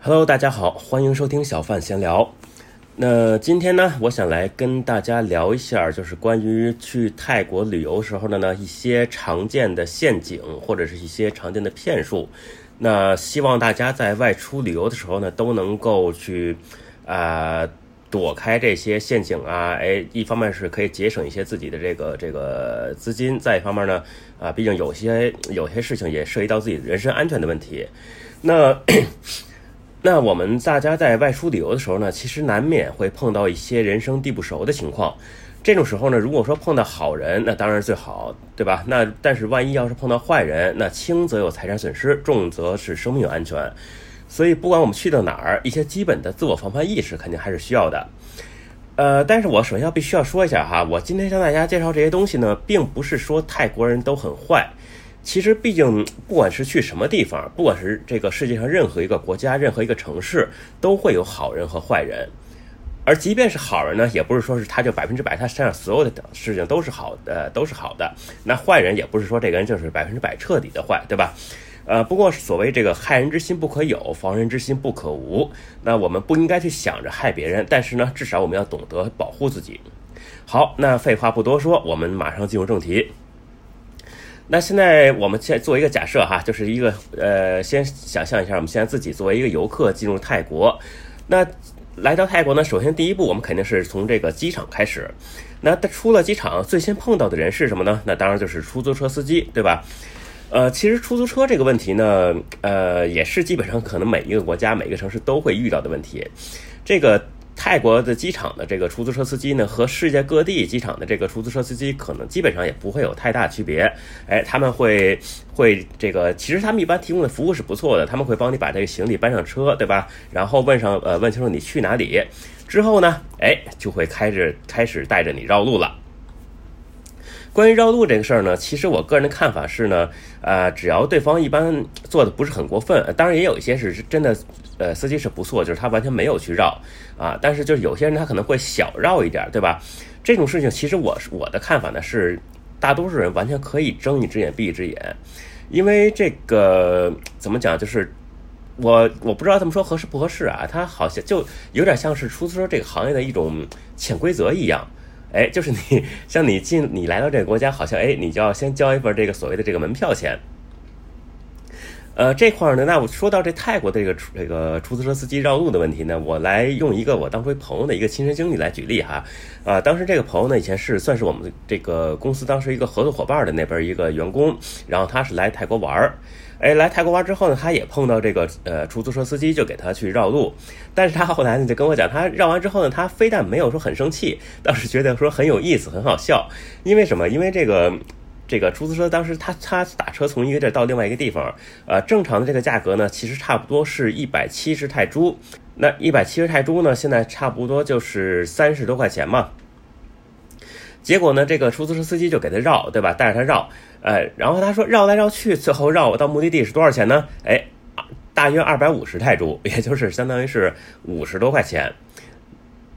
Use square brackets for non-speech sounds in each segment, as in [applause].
Hello，大家好，欢迎收听小范闲聊。那今天呢，我想来跟大家聊一下，就是关于去泰国旅游时候的呢一些常见的陷阱或者是一些常见的骗术。那希望大家在外出旅游的时候呢，都能够去啊躲开这些陷阱啊。哎，一方面是可以节省一些自己的这个这个资金，再一方面呢，啊，毕竟有些有些事情也涉及到自己人身安全的问题。那那我们大家在外出旅游的时候呢，其实难免会碰到一些人生地不熟的情况。这种时候呢，如果说碰到好人，那当然最好，对吧？那但是万一要是碰到坏人，那轻则有财产损失，重则是生命安全。所以不管我们去到哪儿，一些基本的自我防范意识肯定还是需要的。呃，但是我首先要必须要说一下哈，我今天向大家介绍这些东西呢，并不是说泰国人都很坏。其实，毕竟不管是去什么地方，不管是这个世界上任何一个国家、任何一个城市，都会有好人和坏人。而即便是好人呢，也不是说是他就百分之百，他身上所有的事情都是好的，都是好的。那坏人也不是说这个人就是百分之百彻底的坏，对吧？呃，不过所谓这个害人之心不可有，防人之心不可无。那我们不应该去想着害别人，但是呢，至少我们要懂得保护自己。好，那废话不多说，我们马上进入正题。那现在我们先做一个假设哈，就是一个呃，先想象一下，我们现在自己作为一个游客进入泰国，那来到泰国呢，首先第一步我们肯定是从这个机场开始。那出了机场，最先碰到的人是什么呢？那当然就是出租车司机，对吧？呃，其实出租车这个问题呢，呃，也是基本上可能每一个国家、每一个城市都会遇到的问题。这个。泰国的机场的这个出租车司机呢，和世界各地机场的这个出租车司机可能基本上也不会有太大区别。哎，他们会会这个，其实他们一般提供的服务是不错的，他们会帮你把这个行李搬上车，对吧？然后问上呃问清楚你去哪里之后呢，哎，就会开着开始带着你绕路了。关于绕路这个事儿呢，其实我个人的看法是呢，呃，只要对方一般做的不是很过分，当然也有一些是真的，呃，司机是不错，就是他完全没有去绕啊，但是就是有些人他可能会小绕一点，对吧？这种事情其实我是我的看法呢是，大多数人完全可以睁一只眼闭一只眼，因为这个怎么讲，就是我我不知道这么说合适不合适啊，他好像就有点像是出租车这个行业的一种潜规则一样。哎，就是你，像你进，你来到这个国家，好像哎，你就要先交一份这个所谓的这个门票钱。呃，这块呢，那我说到这泰国的这个这个出租车司机绕路的问题呢，我来用一个我当初朋友的一个亲身经历来举例哈。啊，当时这个朋友呢，以前是算是我们这个公司当时一个合作伙伴的那边一个员工，然后他是来泰国玩儿。哎，来泰国玩之后呢，他也碰到这个呃出租车司机，就给他去绕路。但是他后来呢，就跟我讲，他绕完之后呢，他非但没有说很生气，倒是觉得说很有意思，很好笑。因为什么？因为这个这个出租车当时他他打车从一个地儿到另外一个地方，呃，正常的这个价格呢，其实差不多是一百七十泰铢。那一百七十泰铢呢，现在差不多就是三十多块钱嘛。结果呢，这个出租车司机就给他绕，对吧？带着他绕。哎，然后他说绕来绕去，最后绕到目的地是多少钱呢？哎，大约二百五十泰铢，也就是相当于是五十多块钱，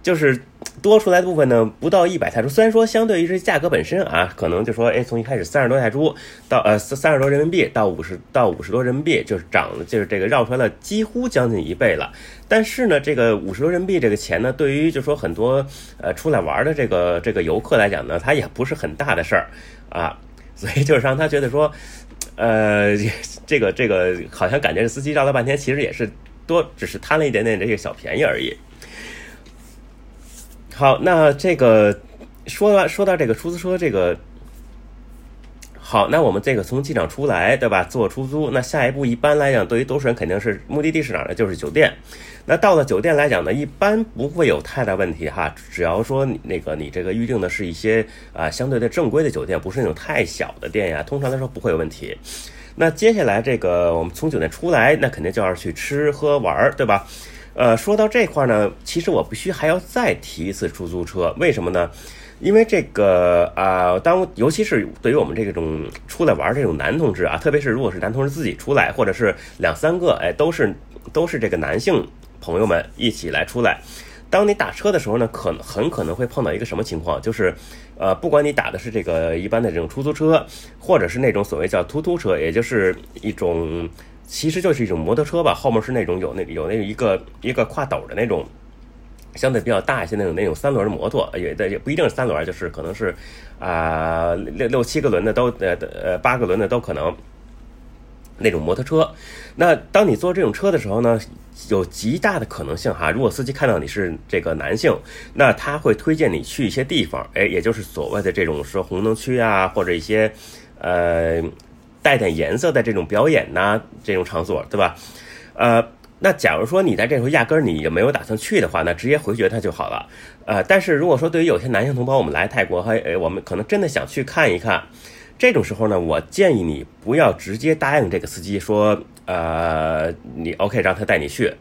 就是多出来的部分呢，不到一百泰铢。虽然说相对于这价格本身啊，可能就说，哎，从一开始三十多泰铢到呃三三十多人民币到五十到五十多人民币，就是涨，就是这个绕出来了几乎将近一倍了。但是呢，这个五十多人民币这个钱呢，对于就说很多呃出来玩的这个这个游客来讲呢，它也不是很大的事儿啊。所以就是让他觉得说，呃，[laughs] 这个这个好像感觉这司机绕了半天，其实也是多只是贪了一点点这个小便宜而已。好，那这个说完说到这个出租车这个，好，那我们这个从机场出来，对吧？坐出租，那下一步一般来讲，对于多数人肯定是目的地是哪呢？就是酒店。那到了酒店来讲呢，一般不会有太大问题哈，只要说你那个你这个预定的是一些啊相对的正规的酒店，不是那种太小的店呀，通常来说不会有问题。那接下来这个我们从酒店出来，那肯定就要去吃喝玩儿，对吧？呃，说到这块呢，其实我必须还要再提一次出租车，为什么呢？因为这个啊，当尤其是对于我们这种出来玩这种男同志啊，特别是如果是男同志自己出来，或者是两三个，哎，都是都是这个男性。朋友们一起来出来，当你打车的时候呢，可能很可能会碰到一个什么情况，就是，呃，不管你打的是这个一般的这种出租车，或者是那种所谓叫突突车，也就是一种其实就是一种摩托车吧，后面是那种有那有那一个一个挎斗的那种，相对比较大一些那种那种三轮的摩托，也也不一定是三轮，就是可能是啊六六七个轮的都呃呃八个轮的都可能。那种摩托车，那当你坐这种车的时候呢，有极大的可能性哈，如果司机看到你是这个男性，那他会推荐你去一些地方，哎，也就是所谓的这种说红灯区啊，或者一些呃带点颜色的这种表演呐，这种场所，对吧？呃，那假如说你在这时候压根儿你也没有打算去的话，那直接回绝他就好了。呃，但是如果说对于有些男性同胞，我们来泰国，还，我们可能真的想去看一看。这种时候呢，我建议你不要直接答应这个司机说，呃，你 OK 让他带你去，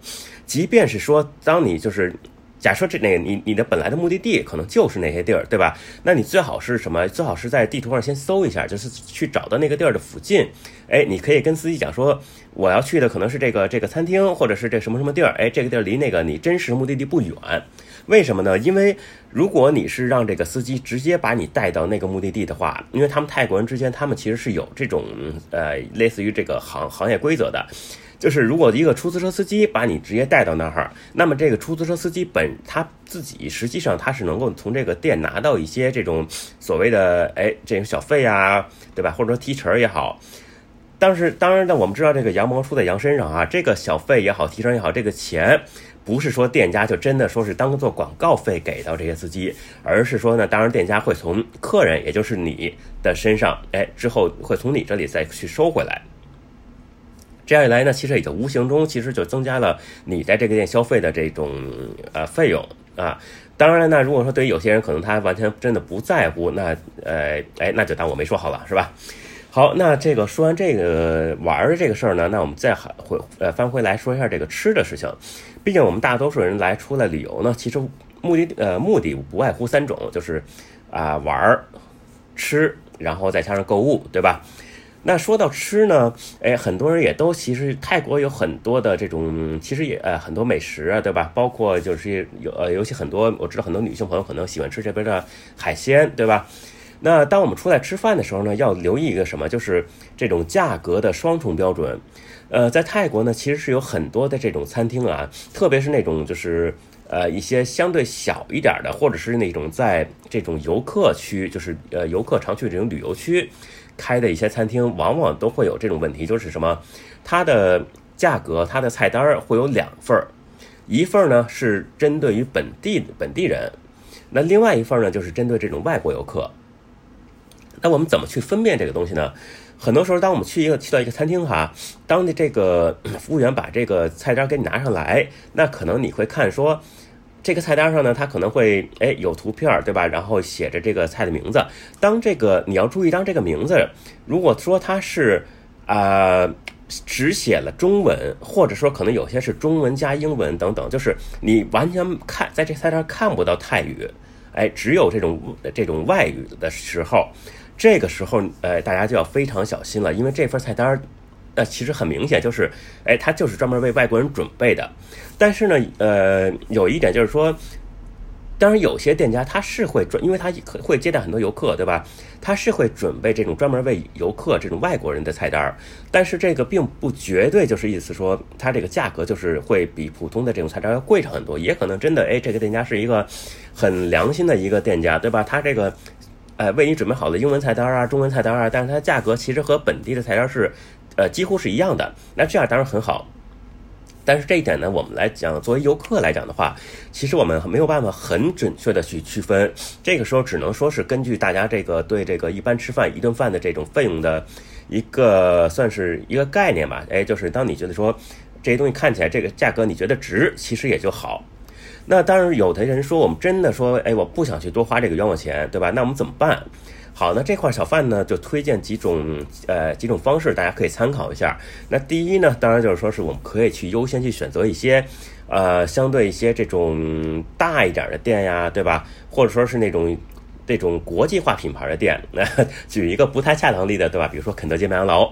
即便是说，当你就是假设这那你你的本来的目的地可能就是那些地儿，对吧？那你最好是什么？最好是在地图上先搜一下，就是去找到那个地儿的附近。哎，你可以跟司机讲说，我要去的可能是这个这个餐厅，或者是这什么什么地儿。哎，这个地儿离那个你真实目的地不远。为什么呢？因为如果你是让这个司机直接把你带到那个目的地的话，因为他们泰国人之间，他们其实是有这种呃类似于这个行行业规则的，就是如果一个出租车司机把你直接带到那儿，那么这个出租车司机本他自己实际上他是能够从这个店拿到一些这种所谓的哎这种小费啊，对吧？或者说提成也好，但是当然呢，我们知道这个羊毛出在羊身上啊，这个小费也好，提成也好，这个钱。不是说店家就真的说是当做广告费给到这些司机，而是说呢，当然店家会从客人，也就是你的身上，哎，之后会从你这里再去收回来。这样一来呢，其实也就无形中其实就增加了你在这个店消费的这种呃费用啊。当然呢，如果说对于有些人可能他完全真的不在乎，那呃，哎，那就当我没说好了，是吧？好，那这个说完这个玩儿这个事儿呢，那我们再回呃翻回来说一下这个吃的事情。毕竟我们大多数人来出来旅游呢，其实目的呃目的不外乎三种，就是啊玩儿、吃，然后再加上购物，对吧？那说到吃呢，哎，很多人也都其实泰国有很多的这种，其实也呃很多美食啊，对吧？包括就是有呃尤其很多我知道很多女性朋友可能喜欢吃这边的海鲜，对吧？那当我们出来吃饭的时候呢，要留意一个什么？就是这种价格的双重标准。呃，在泰国呢，其实是有很多的这种餐厅啊，特别是那种就是呃一些相对小一点的，或者是那种在这种游客区，就是呃游客常去这种旅游区开的一些餐厅，往往都会有这种问题，就是什么？它的价格，它的菜单会有两份儿，一份儿呢是针对于本地本地人，那另外一份呢就是针对这种外国游客。那我们怎么去分辨这个东西呢？很多时候，当我们去一个去到一个餐厅哈，当地这个服务员把这个菜单给你拿上来，那可能你会看说，这个菜单上呢，它可能会哎有图片对吧？然后写着这个菜的名字。当这个你要注意，当这个名字如果说它是啊只写了中文，或者说可能有些是中文加英文等等，就是你完全看在这菜单看不到泰语，哎，只有这种这种外语的时候。这个时候，呃，大家就要非常小心了，因为这份菜单，呃，其实很明显就是，哎，它就是专门为外国人准备的。但是呢，呃，有一点就是说，当然有些店家他是会专，因为他会接待很多游客，对吧？他是会准备这种专门为游客这种外国人的菜单儿。但是这个并不绝对就是意思说，它这个价格就是会比普通的这种菜单要贵上很多。也可能真的，哎，这个店家是一个很良心的一个店家，对吧？他这个。呃，为你准备好的英文菜单啊，中文菜单啊，但是它价格其实和本地的菜单是，呃，几乎是一样的。那这样当然很好，但是这一点呢，我们来讲，作为游客来讲的话，其实我们没有办法很准确的去区分。这个时候只能说是根据大家这个对这个一般吃饭一顿饭的这种费用的一个算是一个概念吧。哎，就是当你觉得说这些东西看起来这个价格你觉得值，其实也就好。那当然，有的人说我们真的说，哎，我不想去多花这个冤枉钱，对吧？那我们怎么办？好，那这块小贩呢就推荐几种呃几种方式，大家可以参考一下。那第一呢，当然就是说是我们可以去优先去选择一些呃相对一些这种大一点的店呀，对吧？或者说是那种。这种国际化品牌的店，那 [laughs] 举一个不太恰当例子，对吧？比如说肯德基、麦当劳，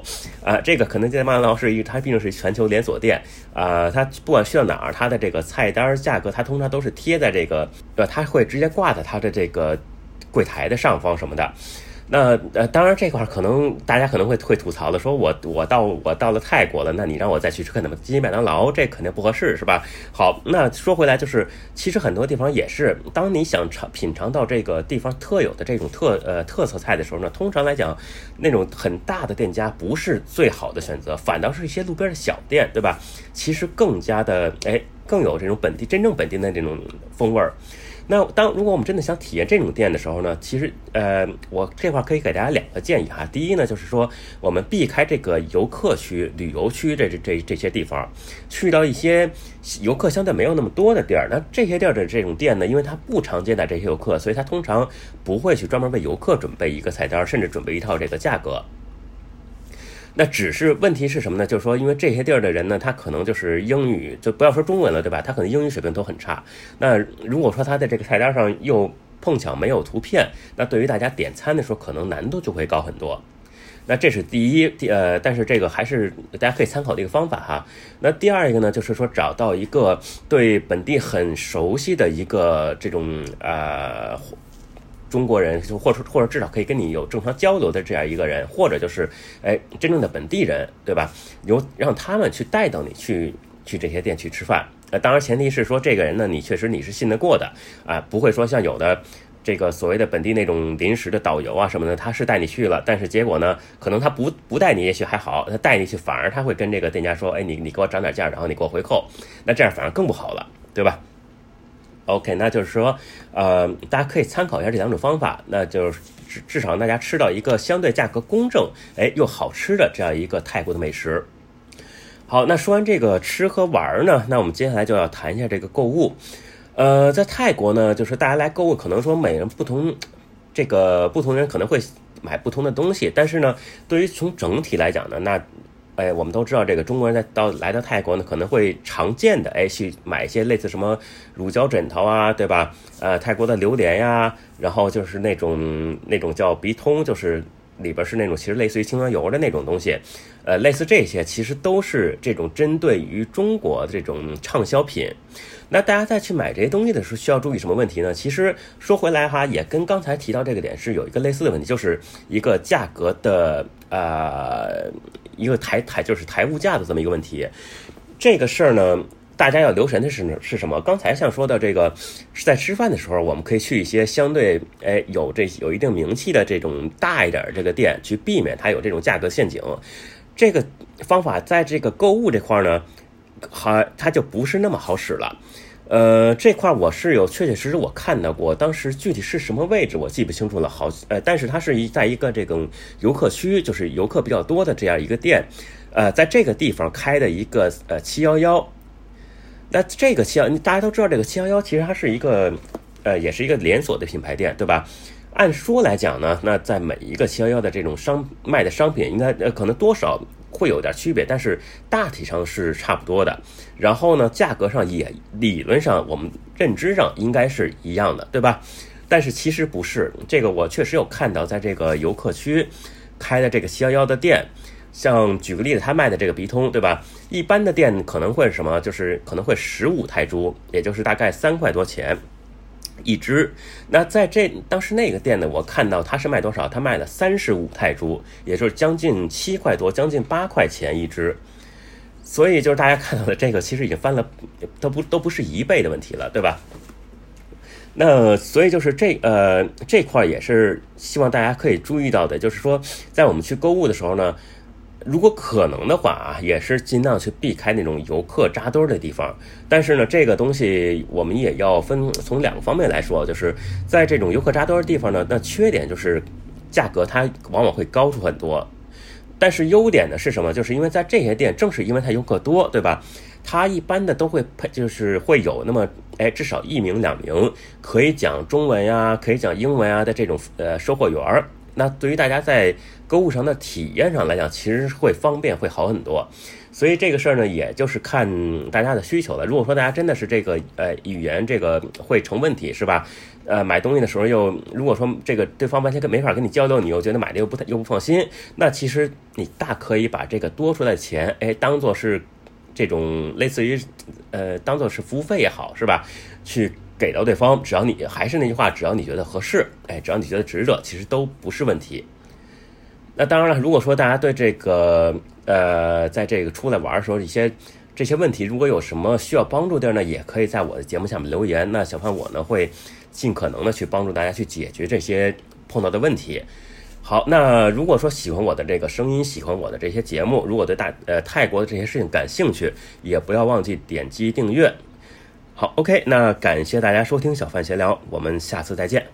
啊，这个肯德基、麦当劳是一，它毕竟是全球连锁店，啊，它不管去到哪儿，它的这个菜单价格，它通常都是贴在这个，呃，它会直接挂在它的这个柜台的上方什么的。那呃，当然这块可能大家可能会会吐槽的，说我我到我到了泰国了，那你让我再去吃肯德基、麦当劳，这肯定不合适，是吧？好，那说回来就是，其实很多地方也是，当你想尝品尝到这个地方特有的这种特呃特色菜的时候呢，通常来讲，那种很大的店家不是最好的选择，反倒是一些路边的小店，对吧？其实更加的哎，更有这种本地真正本地的这种风味儿。那当如果我们真的想体验这种店的时候呢，其实呃，我这块可以给大家两个建议哈。第一呢，就是说我们避开这个游客区、旅游区这这这这些地方，去到一些游客相对没有那么多的地儿。那这些地儿的这种店呢，因为它不常接待这些游客，所以它通常不会去专门为游客准备一个菜单，甚至准备一套这个价格。那只是问题是什么呢？就是说，因为这些地儿的人呢，他可能就是英语，就不要说中文了，对吧？他可能英语水平都很差。那如果说他在这个菜单上又碰巧没有图片，那对于大家点餐的时候，可能难度就会高很多。那这是第一，呃，但是这个还是大家可以参考的一个方法哈。那第二一个呢，就是说找到一个对本地很熟悉的一个这种呃。中国人，就或者或者至少可以跟你有正常交流的这样一个人，或者就是哎真正的本地人，对吧？由让他们去带到你去去这些店去吃饭。呃，当然前提是说这个人呢，你确实你是信得过的啊，不会说像有的这个所谓的本地那种临时的导游啊什么的，他是带你去了，但是结果呢，可能他不不带你也许还好，他带你去反而他会跟这个店家说，哎你你给我涨点价，然后你给我回扣，那这样反而更不好了，对吧？OK，那就是说，呃，大家可以参考一下这两种方法，那就是至至少大家吃到一个相对价格公正，哎，又好吃的这样一个泰国的美食。好，那说完这个吃和玩呢，那我们接下来就要谈一下这个购物。呃，在泰国呢，就是大家来购物，可能说每人不同，这个不同人可能会买不同的东西，但是呢，对于从整体来讲呢，那。哎，我们都知道这个中国人在到来到泰国呢，可能会常见的哎去买一些类似什么乳胶枕头啊，对吧？呃，泰国的榴莲呀，然后就是那种那种叫鼻通，就是里边是那种其实类似于清凉油的那种东西，呃，类似这些其实都是这种针对于中国的这种畅销品。那大家再去买这些东西的时候，需要注意什么问题呢？其实说回来哈，也跟刚才提到这个点是有一个类似的问题，就是一个价格的呃。一个抬抬就是抬物价的这么一个问题，这个事儿呢，大家要留神的是是什么？刚才像说的这个是在吃饭的时候，我们可以去一些相对哎有这有一定名气的这种大一点这个店，去避免它有这种价格陷阱。这个方法在这个购物这块呢，还它就不是那么好使了。呃，这块我是有确确实实我看到过，当时具体是什么位置我记不清楚了。好，呃，但是它是一在一个这种游客区，就是游客比较多的这样一个店，呃，在这个地方开的一个呃七幺幺。那这个七幺，大家都知道这个七幺幺其实它是一个呃，也是一个连锁的品牌店，对吧？按说来讲呢，那在每一个七幺幺的这种商卖的商品，应该呃可能多少。会有点区别，但是大体上是差不多的。然后呢，价格上也理论上我们认知上应该是一样的，对吧？但是其实不是。这个我确实有看到，在这个游客区开的这个七幺幺的店，像举个例子，他卖的这个鼻通，对吧？一般的店可能会什么？就是可能会十五泰铢，也就是大概三块多钱。一只，那在这当时那个店呢，我看到它是卖多少？它卖了三十五泰铢，也就是将近七块多，将近八块钱一只。所以就是大家看到的这个，其实已经翻了，都不都不是一倍的问题了，对吧？那所以就是这呃这块也是希望大家可以注意到的，就是说在我们去购物的时候呢。如果可能的话啊，也是尽量去避开那种游客扎堆的地方。但是呢，这个东西我们也要分从两个方面来说，就是在这种游客扎堆的地方呢，那缺点就是价格它往往会高出很多。但是优点呢是什么？就是因为在这些店，正是因为它游客多，对吧？它一般的都会配，就是会有那么哎至少一名两名可以讲中文呀，可以讲英文啊的这种呃售货员儿。那对于大家在购物上的体验上来讲，其实会方便，会好很多。所以这个事儿呢，也就是看大家的需求了。如果说大家真的是这个呃语言这个会成问题，是吧？呃，买东西的时候又如果说这个对方完全跟没法跟你交流，你又觉得买的又不太又不放心，那其实你大可以把这个多出来的钱，哎，当做是这种类似于呃当做是服务费也好，是吧？去。给到对方，只要你还是那句话，只要你觉得合适，哎，只要你觉得值得，其实都不是问题。那当然了，如果说大家对这个呃，在这个出来玩的时候一些这些问题，如果有什么需要帮助的呢，也可以在我的节目下面留言。那小范我呢会尽可能的去帮助大家去解决这些碰到的问题。好，那如果说喜欢我的这个声音，喜欢我的这些节目，如果对大呃泰国的这些事情感兴趣，也不要忘记点击订阅。好，OK，那感谢大家收听小范闲聊，我们下次再见。